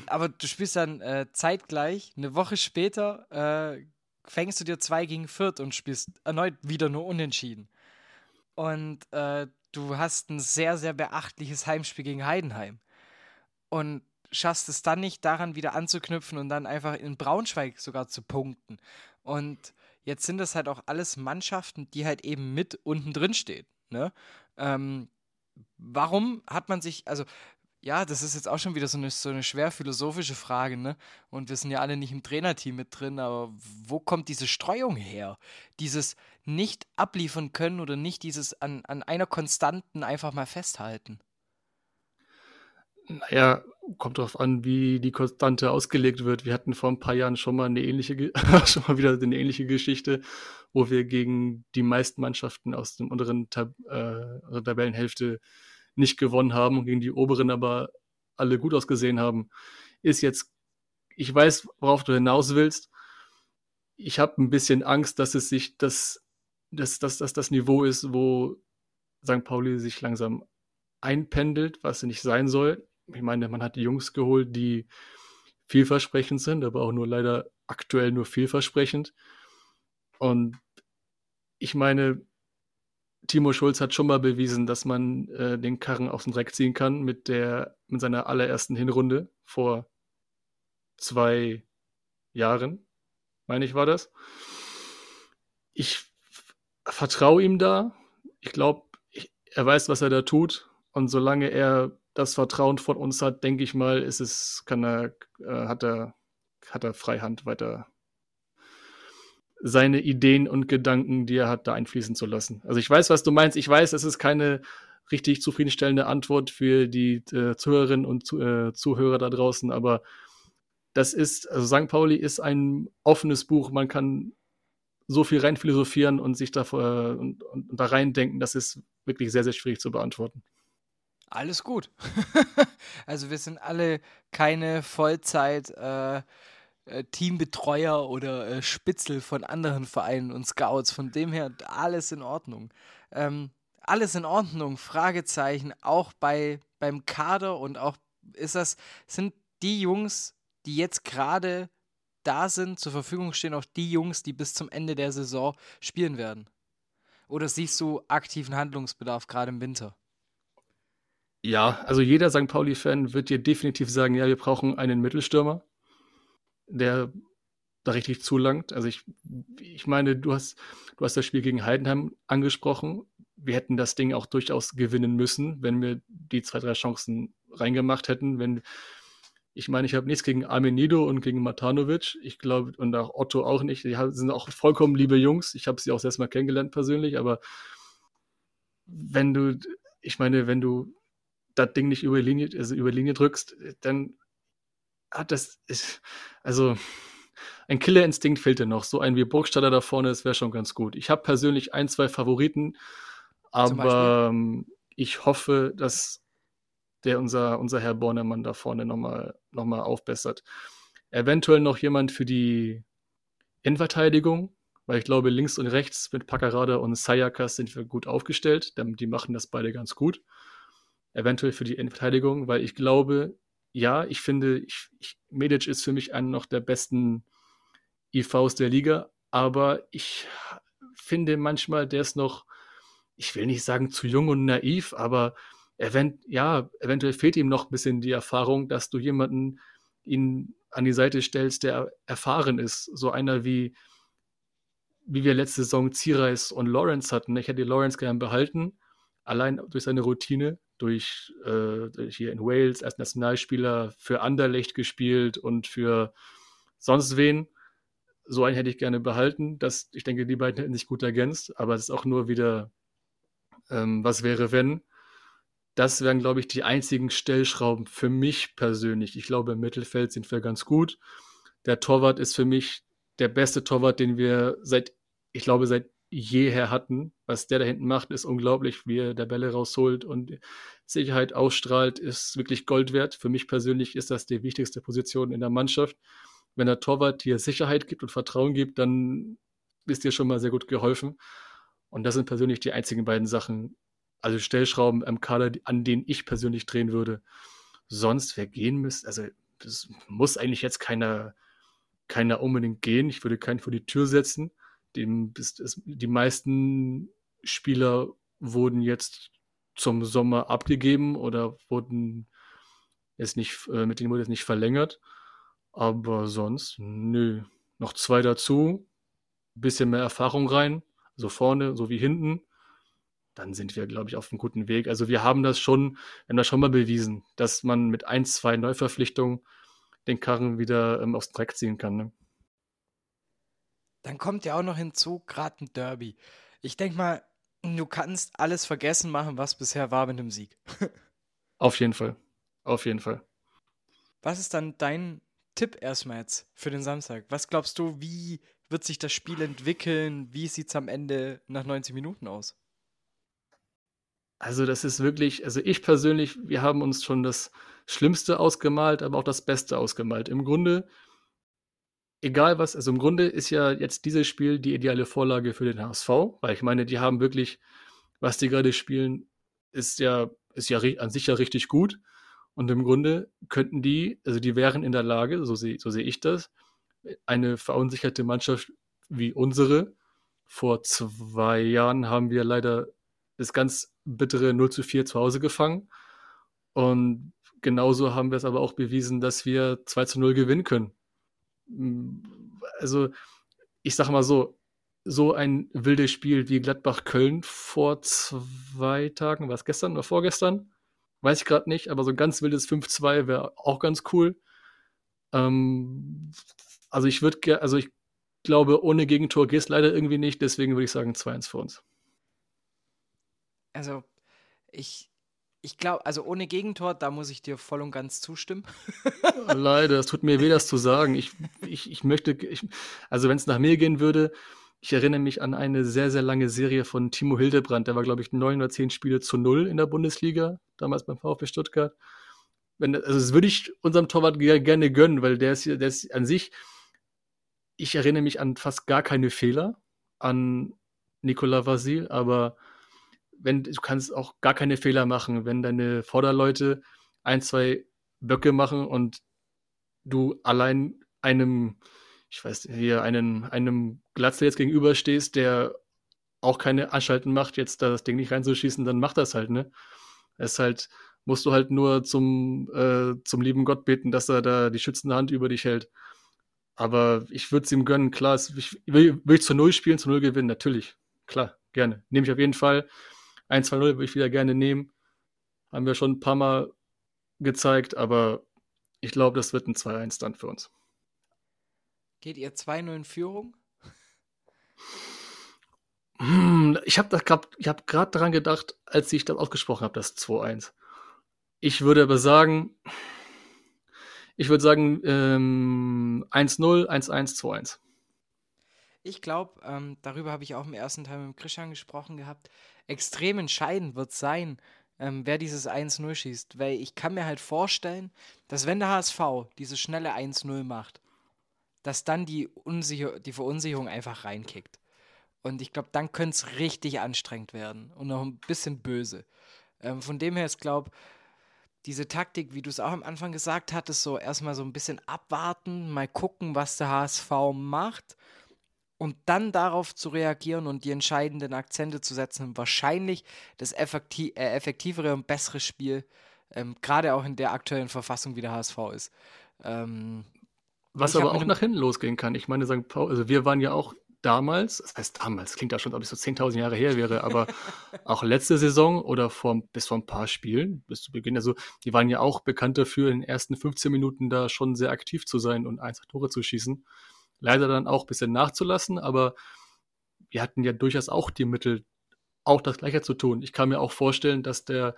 aber du spielst dann äh, zeitgleich, eine Woche später, äh, fängst du dir zwei gegen Fürth und spielst erneut wieder nur Unentschieden. Und äh, du hast ein sehr, sehr beachtliches Heimspiel gegen Heidenheim. Und schaffst es dann nicht, daran wieder anzuknüpfen und dann einfach in Braunschweig sogar zu punkten. Und jetzt sind das halt auch alles Mannschaften, die halt eben mit unten drin stehen. Ne? Ähm, warum hat man sich, also ja, das ist jetzt auch schon wieder so eine, so eine schwer philosophische Frage, ne? Und wir sind ja alle nicht im Trainerteam mit drin, aber wo kommt diese Streuung her? Dieses nicht abliefern können oder nicht dieses an, an einer Konstanten einfach mal festhalten? Naja, kommt darauf an, wie die Konstante ausgelegt wird. Wir hatten vor ein paar Jahren schon mal eine ähnliche, schon mal wieder eine ähnliche Geschichte, wo wir gegen die meisten Mannschaften aus dem unteren Tab äh, Tabellenhälfte nicht gewonnen haben und gegen die oberen aber alle gut ausgesehen haben. Ist jetzt, ich weiß, worauf du hinaus willst. Ich habe ein bisschen Angst, dass es sich das, dass, dass, dass das Niveau ist, wo St. Pauli sich langsam einpendelt, was nicht sein soll ich meine, man hat die Jungs geholt, die vielversprechend sind, aber auch nur leider aktuell nur vielversprechend. Und ich meine, Timo Schulz hat schon mal bewiesen, dass man äh, den Karren aus dem Dreck ziehen kann mit der mit seiner allerersten Hinrunde vor zwei Jahren, meine ich, war das. Ich vertraue ihm da. ich glaube, er weiß, was er da tut. Und solange er das Vertrauen von uns hat, denke ich mal, ist es, kann er, äh, hat er, hat er Freihand weiter seine Ideen und Gedanken, die er hat, da einfließen zu lassen. Also ich weiß, was du meinst. Ich weiß, es ist keine richtig zufriedenstellende Antwort für die äh, Zuhörerinnen und äh, Zuhörer da draußen, aber das ist, also St. Pauli ist ein offenes Buch. Man kann so viel rein philosophieren und sich da, äh, und, und, da reindenken. Das ist wirklich sehr, sehr schwierig zu beantworten. Alles gut. also wir sind alle keine Vollzeit äh, Teambetreuer oder äh, Spitzel von anderen Vereinen und Scouts. Von dem her alles in Ordnung. Ähm, alles in Ordnung, Fragezeichen, auch bei, beim Kader und auch ist das, sind die Jungs, die jetzt gerade da sind, zur Verfügung stehen, auch die Jungs, die bis zum Ende der Saison spielen werden? Oder siehst du aktiven Handlungsbedarf gerade im Winter? Ja, also jeder St. Pauli-Fan wird dir definitiv sagen, ja, wir brauchen einen Mittelstürmer der da richtig zulangt. Also ich, ich meine, du hast, du hast das Spiel gegen Heidenheim angesprochen. Wir hätten das Ding auch durchaus gewinnen müssen, wenn wir die zwei, drei Chancen reingemacht hätten. Wenn, ich meine, ich habe nichts gegen Armenido und gegen Matanovic. Ich glaube, und auch Otto auch nicht. Die sind auch vollkommen liebe Jungs. Ich habe sie auch selbst mal kennengelernt persönlich, aber wenn du, ich meine, wenn du das Ding nicht über Linie, also über Linie drückst, dann ah, das ist, also ein Killerinstinkt fehlt dir noch. So ein wie Burgstaller da vorne, das wäre schon ganz gut. Ich habe persönlich ein, zwei Favoriten, aber ähm, ich hoffe, dass der unser, unser Herr Bornemann da vorne nochmal noch mal aufbessert. Eventuell noch jemand für die Innenverteidigung, weil ich glaube, links und rechts mit Packerada und Sayakas sind wir gut aufgestellt. Die machen das beide ganz gut. Eventuell für die Innenverteidigung, weil ich glaube, ja, ich finde, ich, ich, Medic ist für mich einer noch der besten IVs der Liga, aber ich finde manchmal, der ist noch, ich will nicht sagen zu jung und naiv, aber event, ja, eventuell fehlt ihm noch ein bisschen die Erfahrung, dass du jemanden ihn an die Seite stellst, der erfahren ist. So einer wie, wie wir letzte Saison Zierreis und Lawrence hatten. Ich hätte Lawrence gern behalten, allein durch seine Routine durch, äh, hier in Wales als Nationalspieler für Anderlecht gespielt und für sonst wen. So einen hätte ich gerne behalten. Das, ich denke, die beiden hätten sich gut ergänzt, aber es ist auch nur wieder, ähm, was wäre, wenn. Das wären, glaube ich, die einzigen Stellschrauben für mich persönlich. Ich glaube, im Mittelfeld sind wir ganz gut. Der Torwart ist für mich der beste Torwart, den wir seit, ich glaube, seit jeher hatten. Was der da hinten macht, ist unglaublich, wie er der Bälle rausholt und Sicherheit ausstrahlt, ist wirklich Gold wert. Für mich persönlich ist das die wichtigste Position in der Mannschaft. Wenn der Torwart dir Sicherheit gibt und Vertrauen gibt, dann ist dir schon mal sehr gut geholfen. Und das sind persönlich die einzigen beiden Sachen, also Stellschrauben im Kader, an denen ich persönlich drehen würde. Sonst, wer gehen müsste, also das muss eigentlich jetzt keiner, keiner unbedingt gehen. Ich würde keinen vor die Tür setzen. Dem ist, ist, die meisten Spieler wurden jetzt zum Sommer abgegeben oder wurden jetzt nicht, äh, mit denen wurde jetzt nicht verlängert. Aber sonst, nö. Noch zwei dazu, bisschen mehr Erfahrung rein, so vorne, so wie hinten. Dann sind wir, glaube ich, auf einem guten Weg. Also wir haben das schon, haben das schon mal bewiesen, dass man mit ein, zwei Neuverpflichtungen den Karren wieder ähm, aufs Dreck ziehen kann. Ne? Dann kommt ja auch noch hinzu, gerade ein Derby. Ich denke mal, du kannst alles vergessen machen, was bisher war mit dem Sieg. Auf jeden Fall. Auf jeden Fall. Was ist dann dein Tipp erstmal jetzt für den Samstag? Was glaubst du, wie wird sich das Spiel entwickeln? Wie sieht es am Ende nach 90 Minuten aus? Also, das ist wirklich, also ich persönlich, wir haben uns schon das Schlimmste ausgemalt, aber auch das Beste ausgemalt. Im Grunde egal was, also im Grunde ist ja jetzt dieses Spiel die ideale Vorlage für den HSV, weil ich meine, die haben wirklich, was die gerade spielen, ist ja, ist ja an sich ja richtig gut. Und im Grunde könnten die, also die wären in der Lage, so sehe so seh ich das, eine verunsicherte Mannschaft wie unsere. Vor zwei Jahren haben wir leider das ganz bittere 0 zu 4 zu Hause gefangen. Und genauso haben wir es aber auch bewiesen, dass wir 2 zu 0 gewinnen können also ich sage mal so, so ein wildes Spiel wie Gladbach-Köln vor zwei Tagen, war es gestern oder vorgestern? Weiß ich gerade nicht, aber so ein ganz wildes 5-2 wäre auch ganz cool. Ähm, also ich würde, also ich glaube, ohne Gegentor geht es leider irgendwie nicht, deswegen würde ich sagen 2-1 für uns. Also, ich, ich glaube, also ohne Gegentor, da muss ich dir voll und ganz zustimmen. leider, es tut mir weh, das zu sagen. Ich, ich, ich möchte, ich, also wenn es nach mir gehen würde, ich erinnere mich an eine sehr, sehr lange Serie von Timo Hildebrand. Der war, glaube ich, neun oder zehn Spiele zu null in der Bundesliga, damals beim VfB Stuttgart. Wenn, also das würde ich unserem Torwart gerne gönnen, weil der ist, der ist an sich, ich erinnere mich an fast gar keine Fehler an Nicolas Vasil, aber wenn du kannst auch gar keine Fehler machen, wenn deine Vorderleute ein, zwei Böcke machen und du allein einem ich weiß hier, einen, einem Glatzel jetzt gegenüberstehst, der auch keine Anschalten macht, jetzt da das Ding nicht reinzuschießen, dann macht das halt, ne? Es ist halt, musst du halt nur zum, äh, zum lieben Gott beten, dass er da die schützende Hand über dich hält. Aber ich würde es ihm gönnen, klar, ich, will, will ich zu Null spielen, zu Null gewinnen, natürlich. Klar, gerne. Nehme ich auf jeden Fall. 1-2-0 würde ich wieder gerne nehmen. Haben wir schon ein paar Mal gezeigt, aber ich glaube, das wird ein 2-1 dann für uns. Geht ihr 2-0 in Führung? Hm, ich habe hab gerade daran gedacht, als ich das ausgesprochen habe, das 2-1. Ich würde aber sagen, ich würde sagen ähm, 1-0, 1-1, 2-1. Ich glaube, ähm, darüber habe ich auch im ersten Teil mit Christian gesprochen gehabt. Extrem entscheidend wird sein, ähm, wer dieses 1-0 schießt. Weil ich kann mir halt vorstellen, dass wenn der HSV dieses schnelle 1-0 macht, dass dann die, Unsicher die Verunsicherung einfach reinkickt. Und ich glaube, dann könnte es richtig anstrengend werden und noch ein bisschen böse. Ähm, von dem her ist, glaube diese Taktik, wie du es auch am Anfang gesagt hattest, so erstmal so ein bisschen abwarten, mal gucken, was der HSV macht und dann darauf zu reagieren und die entscheidenden Akzente zu setzen, wahrscheinlich das effektiv äh, effektivere und bessere Spiel, ähm, gerade auch in der aktuellen Verfassung, wie der HSV ist. Ähm, was aber auch nach hinten losgehen kann. Ich meine, St. Paul, also wir waren ja auch damals, das heißt damals, klingt ja schon, ob ich so 10.000 Jahre her wäre, aber auch letzte Saison oder vor, bis vor ein paar Spielen, bis zu Beginn, also die waren ja auch bekannt dafür, in den ersten 15 Minuten da schon sehr aktiv zu sein und ein, zwei Tore zu schießen. Leider dann auch ein bisschen nachzulassen, aber wir hatten ja durchaus auch die Mittel, auch das Gleiche zu tun. Ich kann mir auch vorstellen, dass der,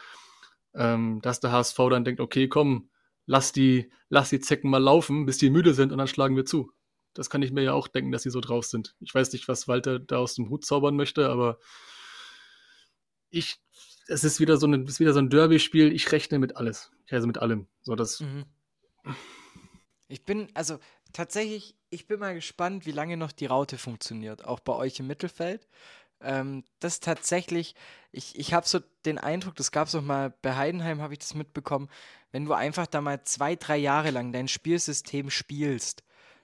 ähm, dass der HSV dann denkt, okay, komm, lass die, lass die Zecken mal laufen, bis die müde sind und dann schlagen wir zu. Das kann ich mir ja auch denken, dass sie so drauf sind. Ich weiß nicht, was Walter da aus dem Hut zaubern möchte, aber ich, es ist wieder so, eine, ist wieder so ein Derby-Spiel. Ich rechne mit alles. Also mit allem. So, das. Mhm. Ich bin, also tatsächlich, ich bin mal gespannt, wie lange noch die Raute funktioniert. Auch bei euch im Mittelfeld. Ähm, das tatsächlich, ich, ich habe so den Eindruck, das gab es auch mal bei Heidenheim, habe ich das mitbekommen, wenn du einfach da mal zwei, drei Jahre lang dein Spielsystem spielst,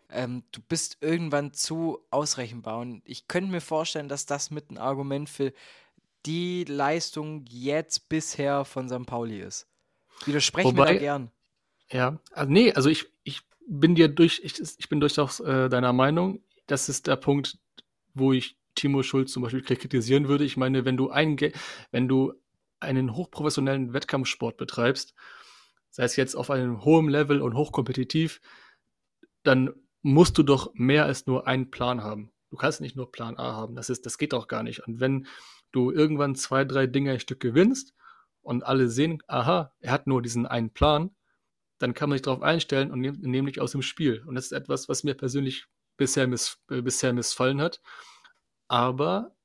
ähm, du bist irgendwann zu ausrechenbar. Und ich könnte mir vorstellen, dass das mit ein Argument für die Leistung jetzt bisher von St. Pauli ist. Widersprechen Wobei, wir da gern. Ja, also nee, also ich, ich bin dir durch, ich, ich bin durchaus äh, deiner Meinung. Das ist der Punkt, wo ich Timo Schulz zum Beispiel kritisieren würde. Ich meine, wenn du ein, wenn du einen hochprofessionellen Wettkampfsport betreibst sei es jetzt auf einem hohen Level und hochkompetitiv, dann musst du doch mehr als nur einen Plan haben. Du kannst nicht nur Plan A haben. Das ist, das geht auch gar nicht. Und wenn du irgendwann zwei, drei Dinge ein Stück gewinnst und alle sehen, aha, er hat nur diesen einen Plan, dann kann man sich darauf einstellen und nehm, nämlich aus dem Spiel. Und das ist etwas, was mir persönlich bisher, miss, äh, bisher missfallen hat. Aber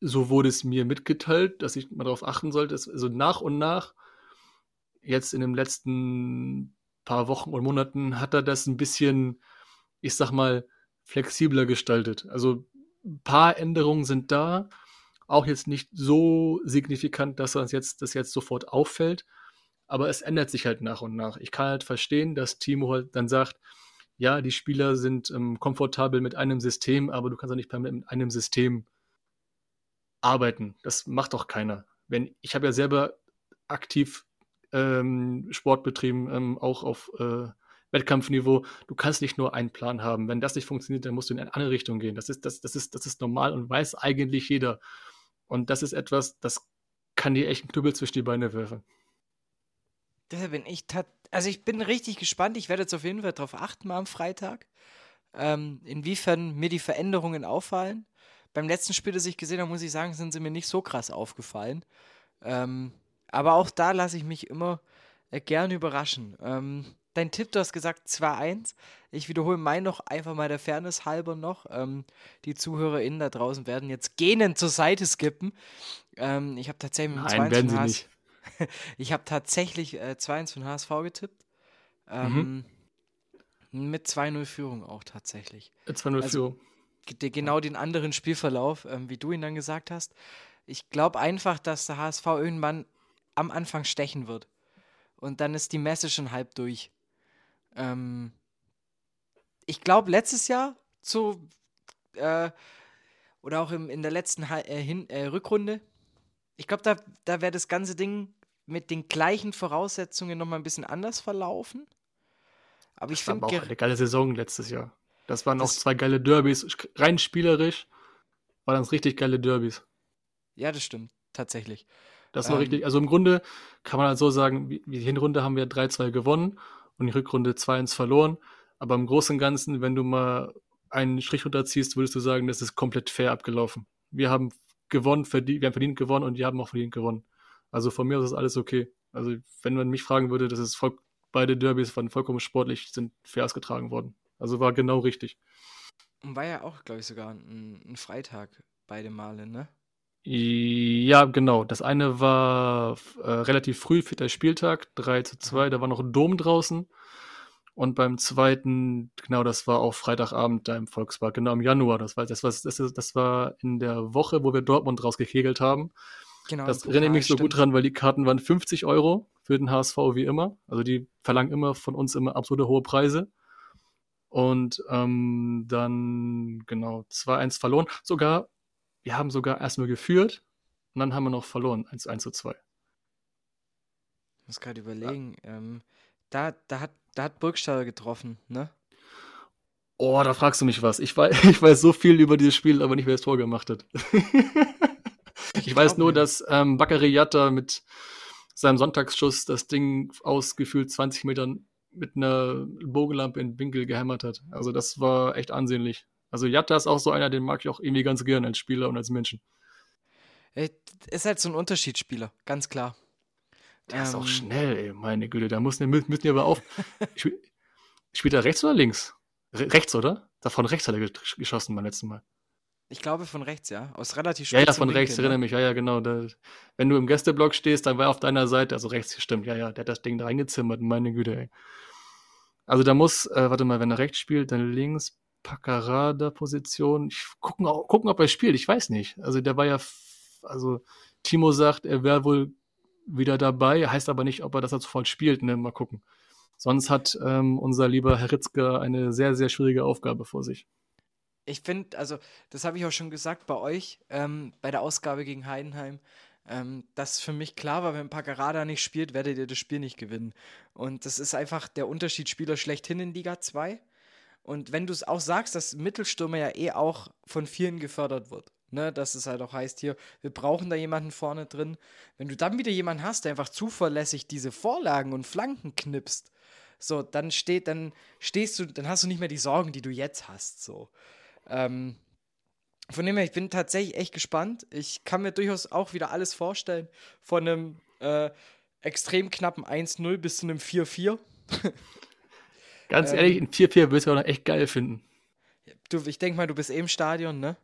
so wurde es mir mitgeteilt, dass ich mal darauf achten sollte, dass also nach und nach jetzt in den letzten paar Wochen und Monaten hat er das ein bisschen, ich sag mal, flexibler gestaltet. Also ein paar Änderungen sind da, auch jetzt nicht so signifikant, dass das jetzt, das jetzt sofort auffällt, aber es ändert sich halt nach und nach. Ich kann halt verstehen, dass Timo halt dann sagt, ja, die Spieler sind ähm, komfortabel mit einem System, aber du kannst auch nicht permanent mit einem System arbeiten. Das macht doch keiner. Wenn, ich habe ja selber aktiv ähm, Sport betrieben, ähm, auch auf äh, Wettkampfniveau, du kannst nicht nur einen Plan haben. Wenn das nicht funktioniert, dann musst du in eine andere Richtung gehen. Das ist, das, das ist, das ist normal und weiß eigentlich jeder. Und das ist etwas, das kann dir echt einen Knüppel zwischen die Beine werfen. Da bin ich also ich bin richtig gespannt. Ich werde jetzt auf jeden Fall darauf achten mal am Freitag, ähm, inwiefern mir die Veränderungen auffallen. Beim letzten Spiel, das ich gesehen habe, muss ich sagen, sind sie mir nicht so krass aufgefallen. Ähm, aber auch da lasse ich mich immer äh, gerne überraschen. Ähm, dein Tipp, du hast gesagt 2-1. Ich wiederhole meinen noch einfach mal der Fairness halber noch. Ähm, die ZuhörerInnen da draußen werden jetzt gähnend zur Seite skippen. Ähm, ich habe tatsächlich mit Nein, werden sie nicht. ich habe tatsächlich äh, 2-1 von HSV getippt. Ähm, mhm. Mit 2-0 Führung auch tatsächlich. 2-0 also, Führung. Genau den anderen Spielverlauf, ähm, wie du ihn dann gesagt hast. Ich glaube einfach, dass der HSV irgendwann am Anfang stechen wird. Und dann ist die Messe schon halb durch. Ähm, ich glaube, letztes Jahr so äh, oder auch im, in der letzten äh, Hin äh, Rückrunde, ich glaube, da, da wäre das ganze Ding mit den gleichen Voraussetzungen nochmal ein bisschen anders verlaufen. Aber das ich finde. auch eine geile Saison letztes Jahr. Das waren auch zwei geile Derbys. Rein spielerisch waren das richtig geile Derbys. Ja, das stimmt. Tatsächlich. Das war ähm, richtig. Also im Grunde kann man halt so sagen, die Hinrunde haben wir 3-2 gewonnen und die Rückrunde 2-1 verloren. Aber im Großen und Ganzen, wenn du mal einen Strich runterziehst, würdest du sagen, das ist komplett fair abgelaufen. Wir haben gewonnen, verdient, wir haben verdient gewonnen und die haben auch verdient gewonnen. Also von mir aus ist alles okay. Also wenn man mich fragen würde, das ist voll, beide Derbys waren vollkommen sportlich, sind fair ausgetragen worden. Also war genau richtig. Und war ja auch, glaube ich, sogar ein, ein Freitag beide Male, ne? Ja, genau. Das eine war äh, relativ früh, vierter Spieltag, 3 zu 2, da war noch ein Dom draußen. Und beim zweiten, genau, das war auch Freitagabend da im Volkspark, genau im Januar. Das war, das war, das, das war in der Woche, wo wir Dortmund rausgekegelt haben. Genau. Das erinnere ich mich so gut dran, weil die Karten waren 50 Euro für den HSV wie immer. Also die verlangen immer von uns immer absolute hohe Preise. Und ähm, dann, genau, 2-1 verloren. Sogar wir haben sogar erstmal geführt und dann haben wir noch verloren, 1, 1 zu 2. Ich muss gerade überlegen, ja. ähm, da, da, hat, da hat Burgstaller getroffen, ne? Oh, da fragst du mich was. Ich weiß, ich weiß so viel über dieses Spiel, aber nicht, wer das Tor gemacht hat. ich, ich weiß nur, mir. dass ähm, Yatta mit seinem Sonntagsschuss das Ding aus gefühlt 20 Metern mit einer Bogenlampe in den Winkel gehämmert hat. Also das war echt ansehnlich. Also Jatta ist auch so einer, den mag ich auch irgendwie ganz gern als Spieler und als Menschen. Er ist halt so ein Unterschiedsspieler, ganz klar. Der ähm, ist auch ähm, schnell, ey, meine Güte. Da müssen, müssen die aber auf. Spielt er rechts oder links? Re rechts, oder? Da von rechts hat er geschossen beim letzten Mal. Ich glaube von rechts, ja. Aus relativ Ja, ja, von Winkel, rechts, ne? erinnere mich. Ja, ja, genau. Da, wenn du im Gästeblock stehst, dann war er auf deiner Seite, also rechts gestimmt. Ja, ja, der hat das Ding da reingezimmert, meine Güte, ey. Also da muss, äh, warte mal, wenn er rechts spielt, dann links, Paccarada-Position. Gucken, gucken, ob er spielt. Ich weiß nicht. Also der war ja, also Timo sagt, er wäre wohl wieder dabei. Heißt aber nicht, ob er das sofort spielt. Ne? Mal gucken. Sonst hat ähm, unser lieber Herr Ritzke eine sehr, sehr schwierige Aufgabe vor sich. Ich finde, also das habe ich auch schon gesagt bei euch, ähm, bei der Ausgabe gegen Heidenheim, ähm, dass für mich klar war, wenn Paccarada nicht spielt, werdet ihr das Spiel nicht gewinnen. Und das ist einfach der Unterschiedsspieler schlechthin in Liga 2. Und wenn du es auch sagst, dass Mittelstürmer ja eh auch von vielen gefördert wird, ne, dass es halt auch heißt hier, wir brauchen da jemanden vorne drin. Wenn du dann wieder jemanden hast, der einfach zuverlässig diese Vorlagen und Flanken knipst, so, dann steht, dann stehst du, dann hast du nicht mehr die Sorgen, die du jetzt hast, so. Ähm, von dem her, ich bin tatsächlich echt gespannt. Ich kann mir durchaus auch wieder alles vorstellen. Von einem äh, extrem knappen 1-0 bis zu einem 4-4. Ganz ähm, ehrlich, ein 4-4 würdest du auch noch echt geil finden. Du, ich denke mal, du bist eh im Stadion, ne?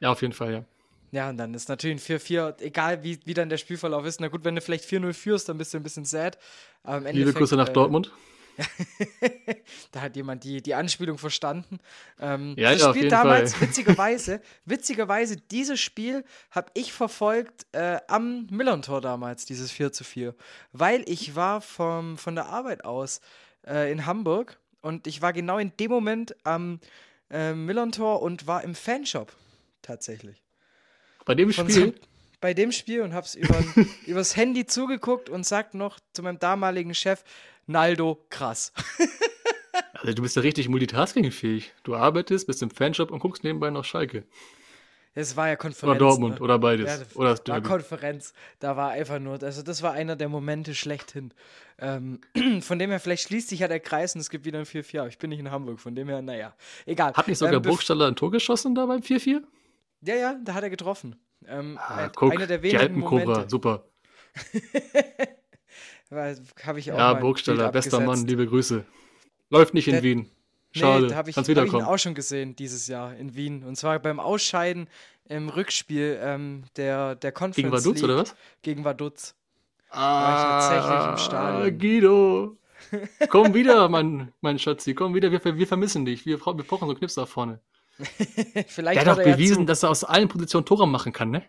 Ja, auf jeden Fall, ja. Ja, und dann ist natürlich ein 4-4, egal wie, wie dann der Spielverlauf ist. Na gut, wenn du vielleicht 4-0 führst, dann bist du ein bisschen sad. Liebe Grüße nach äh, Dortmund. da hat jemand die, die Anspielung verstanden. Ähm, ja, das ja, Spiel damals, Fall. witzigerweise, witzigerweise, dieses Spiel habe ich verfolgt äh, am Millern-Tor damals, dieses 4 zu 4. Weil ich war vom, von der Arbeit aus äh, in Hamburg und ich war genau in dem Moment am äh, Millern-Tor und war im Fanshop tatsächlich. Bei dem Spiel? So, bei dem Spiel und hab's über, übers Handy zugeguckt und sagt noch zu meinem damaligen Chef, Naldo, krass. Also du bist ja richtig multitaskingfähig. Du arbeitest, bist im Fanshop und guckst nebenbei noch Schalke. Es war ja Konferenz. Oder Dortmund, ne? oder beides. Ja, oder das war. Konferenz. Da war einfach nur, also das war einer der Momente schlechthin. Ähm, von dem her, vielleicht schließt sich ja der Kreis und es gibt wieder ein 4-4. Aber ich bin nicht in Hamburg, von dem her, naja. Egal. Hat nicht sogar Ähm, Burgstaller ein Tor geschossen da beim 4-4? Ja, ja, da hat er getroffen. Ähm, Ah, ein- guck, einer der die wenigen Alpenkobra, Momente. super. Habe ich auch Ja, Burgstaller, bester Mann, liebe Grüße. Läuft nicht in Der- Wien. Schade, Nee, da habe ich, hab ich ihn auch schon gesehen dieses Jahr in Wien. Und zwar beim Ausscheiden im Rückspiel ähm, der, der Conference Gegen Vaduz League oder was? Gegen Vaduz. Ah, ich tatsächlich im Stadion. Guido. Komm wieder, mein, mein Schatzi, komm wieder, wir, wir vermissen dich. Wir, wir brauchen so Knips da vorne. Vielleicht Der hat auch er ja bewiesen, zu. dass er aus allen Positionen Tore machen kann, ne?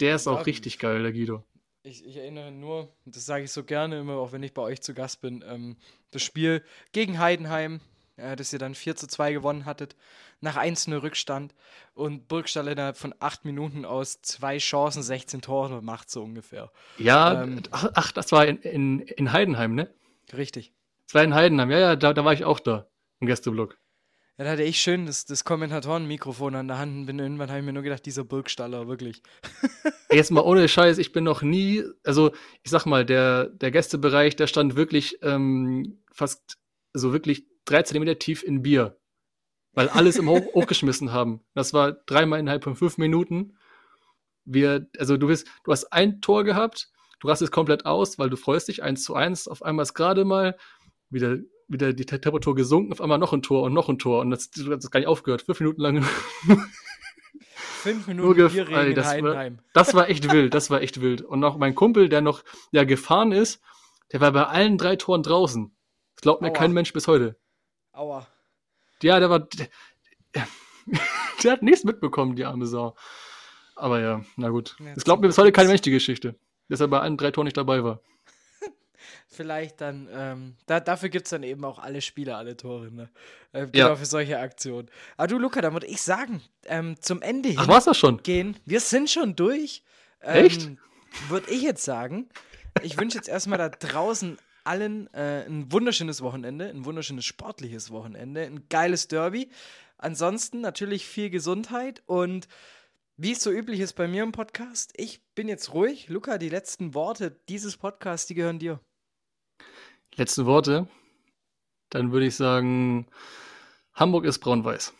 Der ist auch Ja. richtig geil, der Guido. Ich, ich erinnere nur, das sage ich so gerne immer, auch wenn ich bei euch zu Gast bin, ähm, das Spiel gegen Heidenheim, äh, das ihr dann 4 zu 2 gewonnen hattet, nach 1-0 Rückstand und Burgstall innerhalb von 8 Minuten aus zwei Chancen 16 Tore macht, so ungefähr. Ja, Ähm. ach, ach, das war in, in, in Heidenheim, ne? Richtig. Das war in Heidenheim, ja, ja, da, da war ich auch da, im Gästeblock. Ja, da hatte ich schön das, das Kommentatorenmikrofon an der Hand und bin irgendwann habe ich mir nur gedacht, dieser Burgstaller, wirklich. Jetzt mal ohne Scheiß, ich bin noch nie, also ich sag mal, der, der Gästebereich, der stand wirklich ähm, fast so wirklich drei Zentimeter tief in Bier. Weil alles immer hoch, hochgeschmissen haben. Das war dreimal innerhalb von fünf Minuten. Wir, also du bist, du hast ein Tor gehabt, du rastest komplett aus, weil du freust dich, eins zu eins, auf einmal ist gerade mal wieder, wieder die Temperatur gesunken, auf einmal noch ein Tor und noch ein Tor und das, das gar nicht aufgehört, fünf Minuten lang. Fünf Minuten Bierregen in das, war, Heidenheim. das war echt wild, das war echt wild. Und auch mein Kumpel, der noch ja gefahren ist, der war bei allen drei Toren draußen. Das glaubt mir Aua. kein Mensch bis heute. Aua. Ja, der war. Der, der hat nichts mitbekommen, die arme Sau. Aber ja, na gut. Ja, Das glaubt mir bis heute kein Mensch die Geschichte. Dass er bei allen drei Toren nicht dabei war. Vielleicht dann, ähm, da, dafür gibt es dann eben auch alle Spiele, alle Tore, ne? Äh, Ja. genau für solche Aktionen. Aber du, Luca, da würde ich sagen, ähm, zum Ende Ach, war's das schon? gehen. Wir sind schon durch. Ähm, Echt? Würde ich jetzt sagen. Ich wünsche jetzt erstmal da draußen allen äh, ein wunderschönes Wochenende, ein wunderschönes sportliches Wochenende, ein geiles Derby. Ansonsten natürlich viel Gesundheit und wie es so üblich ist bei mir im Podcast, ich bin jetzt ruhig. Luca, die letzten Worte dieses Podcasts, die gehören dir. Letzte Worte. Dann würde ich sagen, Hamburg ist braun-weiß.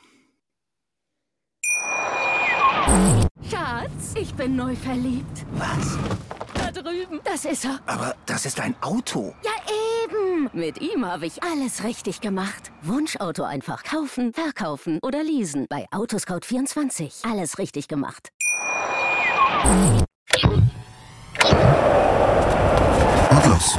Schatz, ich bin neu verliebt. Was? Da drüben. Das ist er. Aber das ist ein Auto. Ja, eben. Mit ihm habe ich alles richtig gemacht. Wunschauto einfach kaufen, verkaufen oder leasen. Bei Autoscout24. Alles richtig gemacht. Und los.